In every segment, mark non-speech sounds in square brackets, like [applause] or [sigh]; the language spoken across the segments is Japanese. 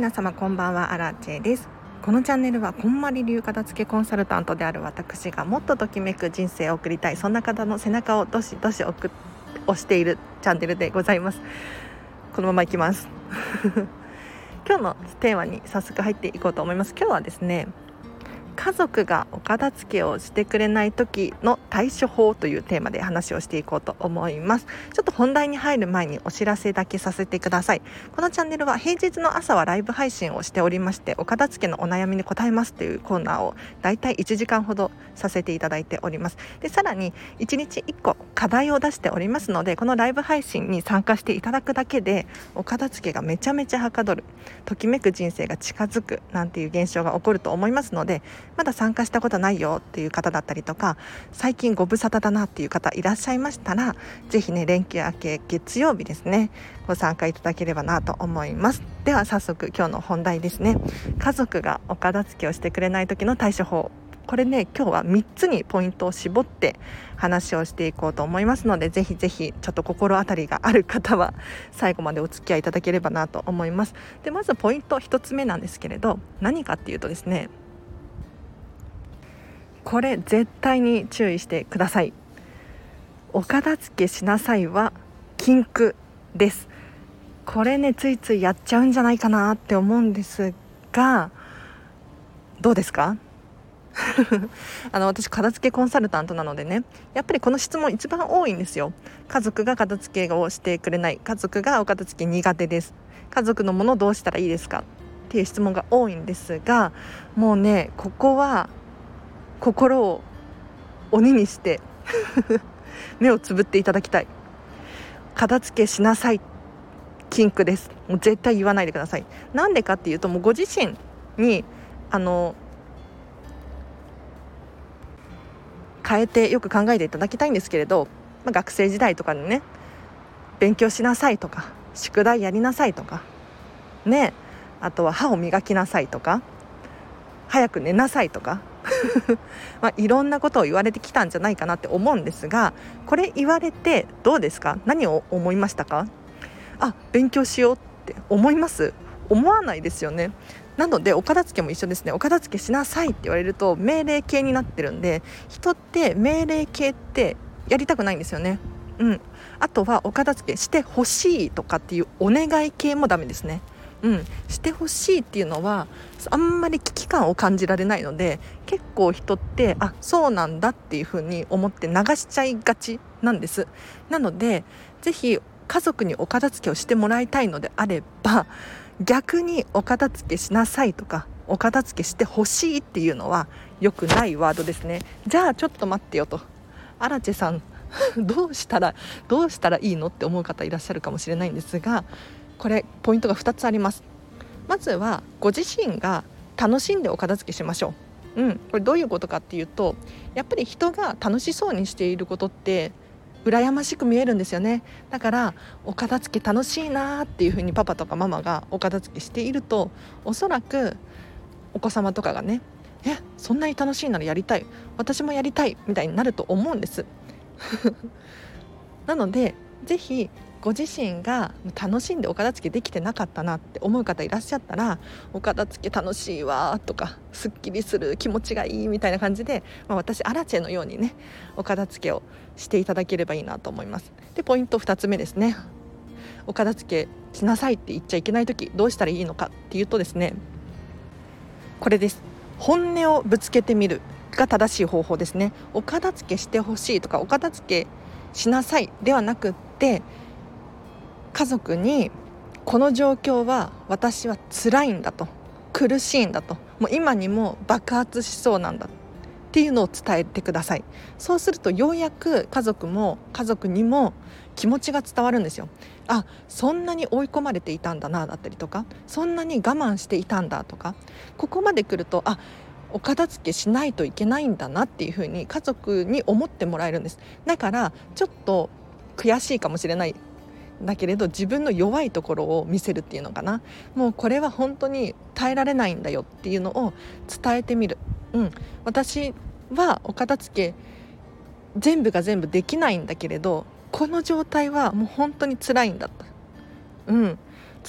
皆様こんばんはアラチェです。このチャンネルはこんまり流片付けコンサルタントである私がもっとときめく人生を送りたいそんな方の背中をどしどし送押しているチャンネルでございます。このままいきます。[laughs] 今日のテーマに早速入っていこうと思います。今日はですね家族がお片付けをしてくれない時の対処法というテーマで話をしていこうと思います。ちょっと本題に入る前にお知らせだけさせてください。このチャンネルは平日の朝はライブ配信をしておりましてお片付けのお悩みに答えますというコーナーをだいたい1時間ほどさせていただいております。でさらに1日1個課題を出しておりますのでこのライブ配信に参加していただくだけでお片付けがめちゃめちゃはかどるときめく人生が近づくなんていう現象が起こると思いますのでまだ参加したことないよっていう方だったりとか最近ご無沙汰だなっていう方いらっしゃいましたら是非ね連休明け月曜日ですねご参加いただければなと思います。では早速今日の本題ですね。家族がお片付けをしてくれない時の対処法。これね今日は3つにポイントを絞って話をしていこうと思いますのでぜひぜひちょっと心当たりがある方は最後までお付き合いいただければなと思います。でまずポイント1つ目なんですけれど何かっていうとですねこれ絶対に注意してください。お片付けしなさいは禁句です。これねついついやっちゃうんじゃないかなって思うんですがどうですか？[laughs] あの私片付けコンサルタントなのでねやっぱりこの質問一番多いんですよ。家族が片付けをしてくれない。家族がお片付け苦手です。家族のものどうしたらいいですか？っていう質問が多いんですがもうねここは心を鬼にして [laughs] 目をつぶっていただきたい。片付けしなさい。禁句です。もう絶対言わないでください。なんでかっていうともうご自身にあの変えてよく考えていただきたいんですけれど、まあ、学生時代とかにね勉強しなさいとか宿題やりなさいとかねあとは歯を磨きなさいとか早く寝なさいとか [laughs] まあ、いろんなことを言われてきたんじゃないかなって思うんですがこれ言われてどうですか？何を思いましたか？あ勉強しようって思います。思わないですよね。なのでお片付けも一緒ですね。お片付けしなさいって言われると命令形になってるんで人って命令形ってやりたくないんですよね。うん。あとはお片付けしてほしいとかっていうお願い系もダメですね。うん、してほしいっていうのはあんまり危機感を感じられないので結構人ってあそうなんだっていうふうに思って流しちゃいがちなんです。なので是非家族にお片付けをしてもらいたいのであれば逆にお片付けしなさいとかお片付けしてほしいっていうのは良くないワードですね。じゃあちょっと待ってよと。アラチェさん [laughs] どうしたらどうしたらいいのって思う方いらっしゃるかもしれないんですがこれポイントが2つあります。まずはご自身が楽しんでお片付けしましょう。うんこれどういうことかっていうとやっぱり人が楽しそうにしていることって羨ましく見えるんですよね。だからお片付け楽しいなっていうふうにパパとかママがお片付けしているとおそらくお子様とかがねえそんなに楽しいならやりたい。私もやりたいみたいになると思うんです。[laughs] なので是非ご自身が楽しんでお片付けできてなかったなって思う方いらっしゃったらお片付け楽しいわとかすっきりする気持ちがいいみたいな感じで、まあ、私アラチェのようにねお片付けをしていただければいいなと思います。でポイント2つ目ですね。お片付けしなさいって言っちゃいけない時どうしたらいいのかっていうとですねこれです。本音をぶつけてみるが正しい方法ですね。お片付けしてほしいとかお片付けしなさいではなくって家族にこの状況は私は辛いんだと。苦しいんだと。もう今にも爆発しそうなんだっていうのを伝えてください。そうするとようやく家族も家族にも気持ちが伝わるんですよ。あそんなに追い込まれていたんだなだったりとか。そんなに我慢していたんだとか。ここまで来るとあお片付けしないといけないんだなっていうふうに家族に思ってもらえるんです。だからちょっと悔しいかもしれない。だけれど自分の弱いところを見せるっていうのかな。もうこれは本当に耐えられないんだよっていうのを伝えてみる、うん、私はお片付け全部が全部できないんだけれどこの状態はもう本当に辛いんだと、うん、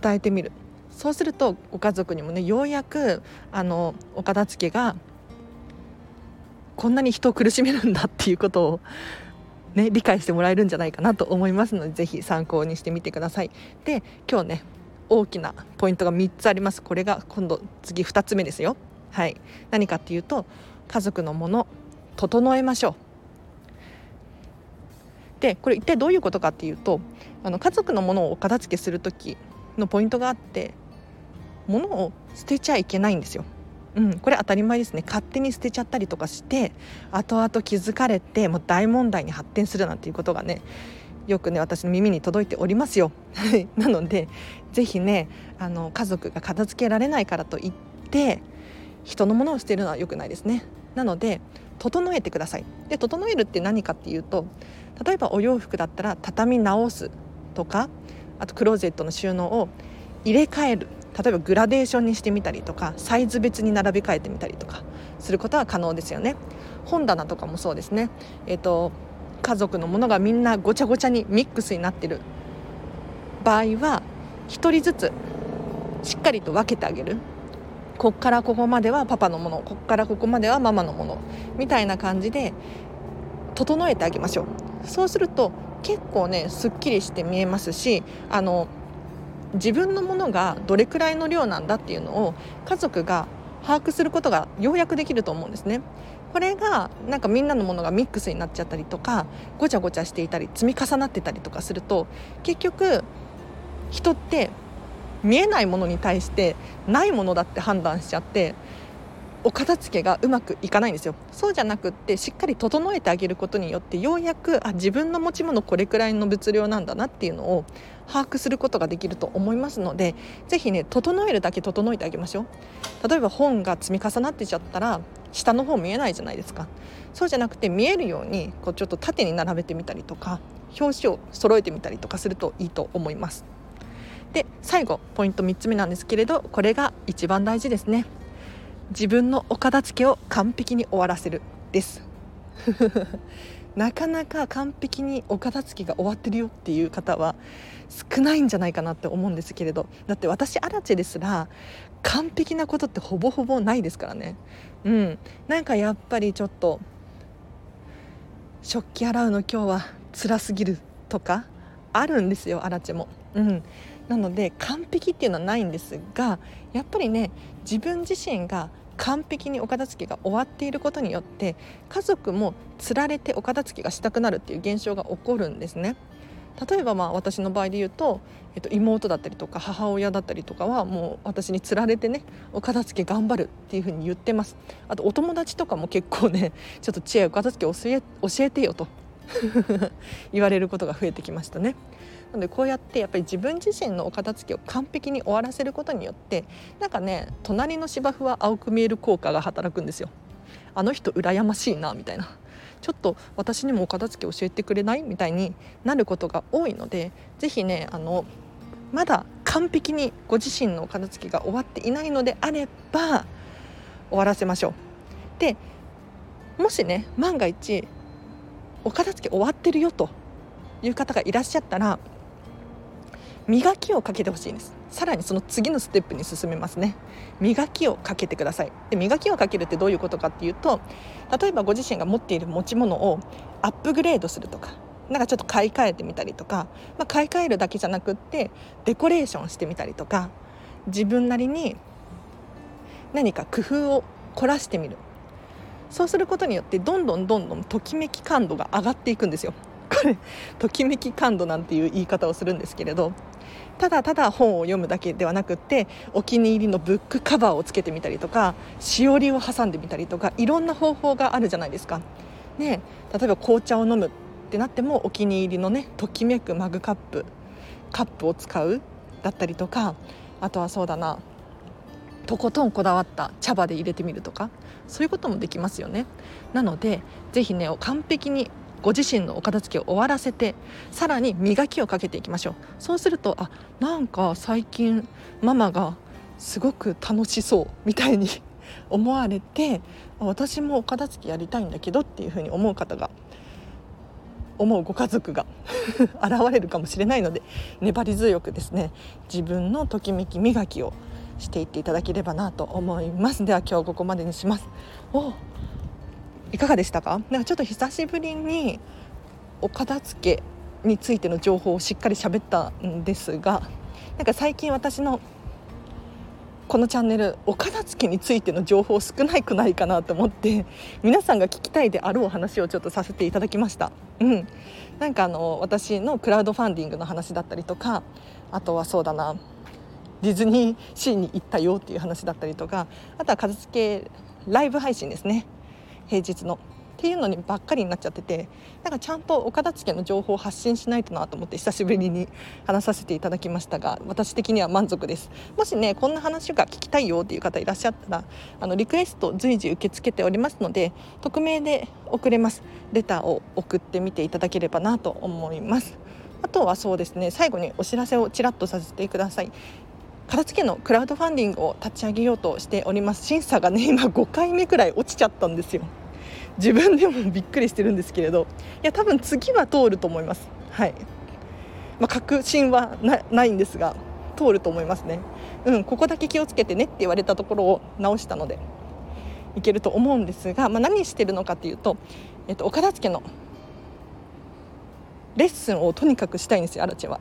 伝えてみる。そうするとご家族にもねようやくあのお片付けがこんなに人を苦しめるんだっていうことをね、理解してもらえるんじゃないかなと思いますのでぜひ参考にしてみてください。で今日ね大きなポイントが3つありますこれが今度次2つ目ですよ。はい、何かっていうと家族のもの整えましょう。でこれ一体どういうことかっていうとあの家族のものをお片付けする時のポイントがあって物を捨てちゃいけないんですよ。うん、これ当たり前ですね。勝手に捨てちゃったりとかして後々気づかれてもう大問題に発展するなんていうことがねよくね私の耳に届いておりますよ。なので是非ねあの家族が片付けられないからといって人のものを捨てるのは良くないですね。なので整えてください。で整えるって何かっていうと例えばお洋服だったら畳み直すとかあとクローゼットの収納を入れ替える。例えばグラデーションにしてみたりとかサイズ別に並べ替えてみたりとかすることは可能ですよね。本棚とかもそうですね。えっ、ー、と家族のものがみんなごちゃごちゃにミックスになってる。場合は1人ずつしっかりと分けてあげる。こっからここまではパパのものこっからここまではママのものみたいな感じで整えてあげましょう。そうすると結構ねすっきりして見えますしあの自分のものがどれくらいの量なんだっていうのを家族が把握することがようやくできると思うんですね。これがなんかみんなのものがミックスになっちゃったりとかごちゃごちゃしていたり積み重なってたりとかすると結局人って見えないものに対してないものだって判断しちゃってお片付けがうまくいかないんですよ。そうじゃなくってしっかり整えてあげることによってようやくあ自分の持ち物これくらいの物量なんだなっていうのを把握することができると思いますので是非ね整えるだけ整えてあげましょう。例えば本が積み重なってちゃったら下の方見えないじゃないですか。そうじゃなくて見えるようにこうちょっと縦に並べてみたりとか表紙を揃えてみたりとかするといいと思います。で最後ポイント3つ目なんですけれどこれが一番大事ですね。自分のお片付けを完璧に終わらせるです。[laughs] なかなか完璧にお片付けが終わってるよっていう方は少ないんじゃないかなって思うんですけれど。だって私アラチェですら完璧なことってほぼほぼないですからね。うん。なんかやっぱりちょっと食器洗うの今日は辛すぎるとかあるんですよアラチェも。うん。なので完璧っていうのはないんですがやっぱりね自分自身が完璧にお片付けが終わっていることによって家族もつられてお片付けがしたくなるっていう現象が起こるんですね。例えばまあ私の場合で言うと、えっと、妹だったりとか母親だったりとかはもう私につられてねお片付け頑張るっていうふうに言ってますあとお友達とかも結構ねちょっと知恵お片付け教え教えてよと [laughs] 言われることが増えてきましたね。のでこうやってやっぱり自分自身のお片付けを完璧に終わらせることによってなんかね隣の芝生は青く見える効果が働くんですよ。あの人羨ましいなみたいなちょっと私にもお片付け教えてくれない？みたいになることが多いので是非ねあのまだ完璧にご自身のお片付けが終わっていないのであれば終わらせましょう。でもしね万が一お片付け終わってるよという方がいらっしゃったら磨きをかけてほしいんです。さらにその次のステップに進めますね。磨きをかけてください。で磨きをかけるってどういうことかっていうと例えばご自身が持っている持ち物をアップグレードするとかなんかちょっと買い替えてみたりとか、まあ、買い替えるだけじゃなくってデコレーションしてみたりとか自分なりに何か工夫を凝らしてみる。そうすることによってどんどんどんどんときめき感度が上がっていくんですよ。これときめき感度なんていう言い方をするんですけれどただただ本を読むだけではなくってお気に入りのブックカバーをつけてみたりとかしおりを挟んでみたりとかいろんな方法があるじゃないですか。ね、例えば紅茶を飲むってなってもお気に入りのねときめくマグカップカップを使うだったりとかあとはそうだなとことんこだわった茶葉で入れてみるとかそういうこともできますよねなのでぜひね完璧にご自身のお片付けを終わらせてさらに磨きをかけていきましょう。そうするとあなんか最近ママがすごく楽しそうみたいに [laughs] 思われて私もお片付けやりたいんだけどっていうふうに思う方が思うご家族が [laughs] 現れるかもしれないので粘り強くですね自分のときめき磨きをしていっていただければなと思います。では今日ここまでにします。おいかがでしたか？なんかちょっと久しぶりにお片付けについての情報をしっかり喋ったんですがなんか最近私のこのチャンネルお片付けについての情報少ないくないかなと思って皆さんが聞きたいであろう話をちょっとさせていただきました。うん、なんかあの私のクラウドファンディングの話だったりとかあとはそうだなディズニーシーに行ったよっていう話だったりとかあとは片付けライブ配信ですね。平日の。っていうのにばっかりになっちゃっててなんかちゃんとお片付けの情報を発信しないとなと思って久しぶりに話させていただきましたが私的には満足です。もしねこんな話が聞きたいよっていう方いらっしゃったらあのリクエスト随時受け付けておりますので匿名で送れます。レターを送ってみていただければなと思います。あとはそうですね最後にお知らせをちらっとさせてください。片付けのクラウドファンディングを立ち上げようとしております。審査がね [laughs] 今5回目くらい落ちちゃったんですよ。自分でもびっくりしてるんですけれど。いや多分次は通ると思います。はい、まあ、確信はないんですが通ると思いますね。うんここだけ気をつけてねって言われたところを直したのでいけると思うんですが、まあ、何してるのかというと、えっと、お片付けのレッスンをとにかくしたいんですよアラチェは。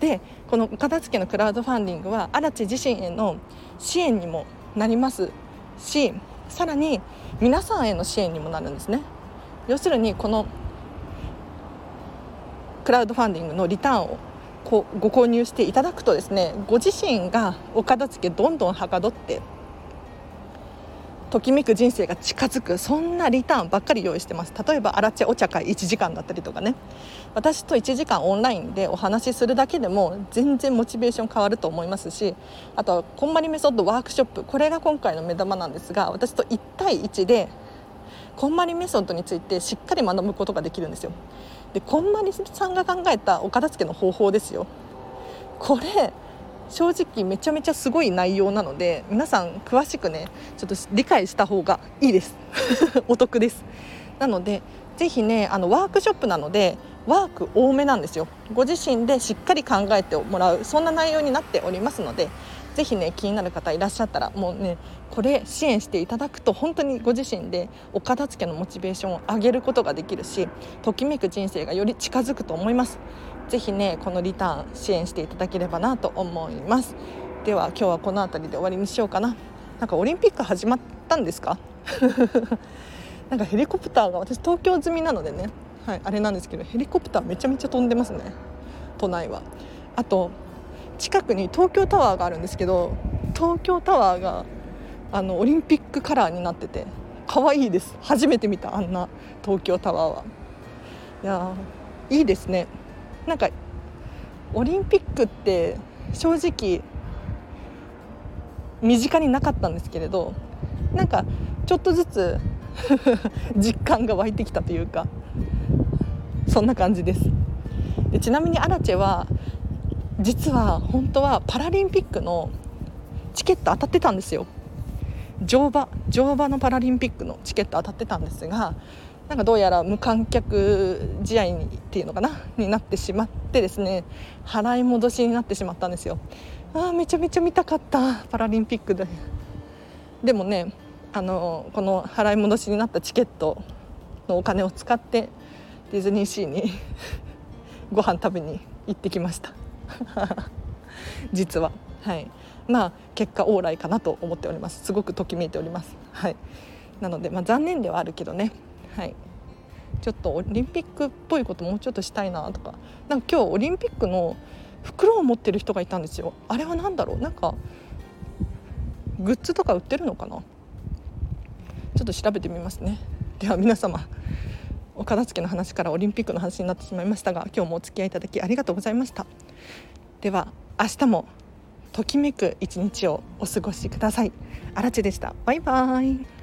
でこの片付けのクラウドファンディングは荒地自身への支援にもなります。しさらに皆さんへの支援にもなるんですね。要するにこのクラウドファンディングのリターンをこうご購入していただくとですねご自身がお片付けどんどんはかどってときめく人生が近づくそんなリターンばっかり用意してます。例えばアラチェお茶会1時間だったりとかね。私と1時間オンラインでお話しするだけでも全然モチベーション変わると思いますしあとはこんまりメソッドワークショップ。これが今回の目玉なんですが私と1対1でこんまりメソッドについてしっかり学ぶことができるんですよ。でこんまりさんが考えたお片付けの方法ですよ。これ正直めちゃめちゃすごい内容なので皆さん詳しくねちょっと理解した方がいいです。[laughs] お得です。なのでぜひねあのワークショップなのでワーク多めなんですよ。ご自身でしっかり考えてもらうそんな内容になっておりますのでぜひね気になる方いらっしゃったらもうねこれ支援していただくと本当にご自身でお片付けのモチベーションを上げることができるしときめく人生がより近づくと思います。ぜひねこのリターン支援していただければなと思います。では今日はこの辺りで終わりにしようかな。なんかオリンピック始まったんですか？[laughs] なんかヘリコプターが私東京済みなのでね。はいあれなんですけどヘリコプターめちゃめちゃ飛んでますね。都内は。あと近くに東京タワーがあるんですけど東京タワーがあのオリンピックカラーになってて可愛いです。初めて見たあんな東京タワーは。いやいいですね。なんかオリンピックって正直身近になかったんですけれどなんかちょっとずつ [laughs] 実感が湧いてきたというかそんな感じです。でちなみにアラチェは実は本当はパラリンピックのチケット当たってたんですよ。乗馬乗馬のパラリンピックのチケット当たってたんですがなんかどうやら無観客試合にっていうのかな？になってしまってですね払い戻しになってしまったんですよ。あめちゃめちゃ見たかったパラリンピックで。でもねあのこの払い戻しになったチケットのお金を使ってディズニーシーに [laughs] ご飯食べに行ってきました。[laughs] 実は。はい。まあ結果オーライかなと思っております。すごくときめいております。はい。なのでまあ残念ではあるけどね。はい。ちょっとオリンピックっぽいこともうちょっとしたいなとか。なんか今日オリンピックの袋を持ってる人がいたんですよ。あれは何だろう？なんかグッズとか売ってるのかな？ちょっと調べてみますね。では皆様お片付けの話からオリンピックの話になってしまいましたが今日もお付き合いいただきありがとうございました。では明日もときめく一日をお過ごしください。あらでした。バイバイ。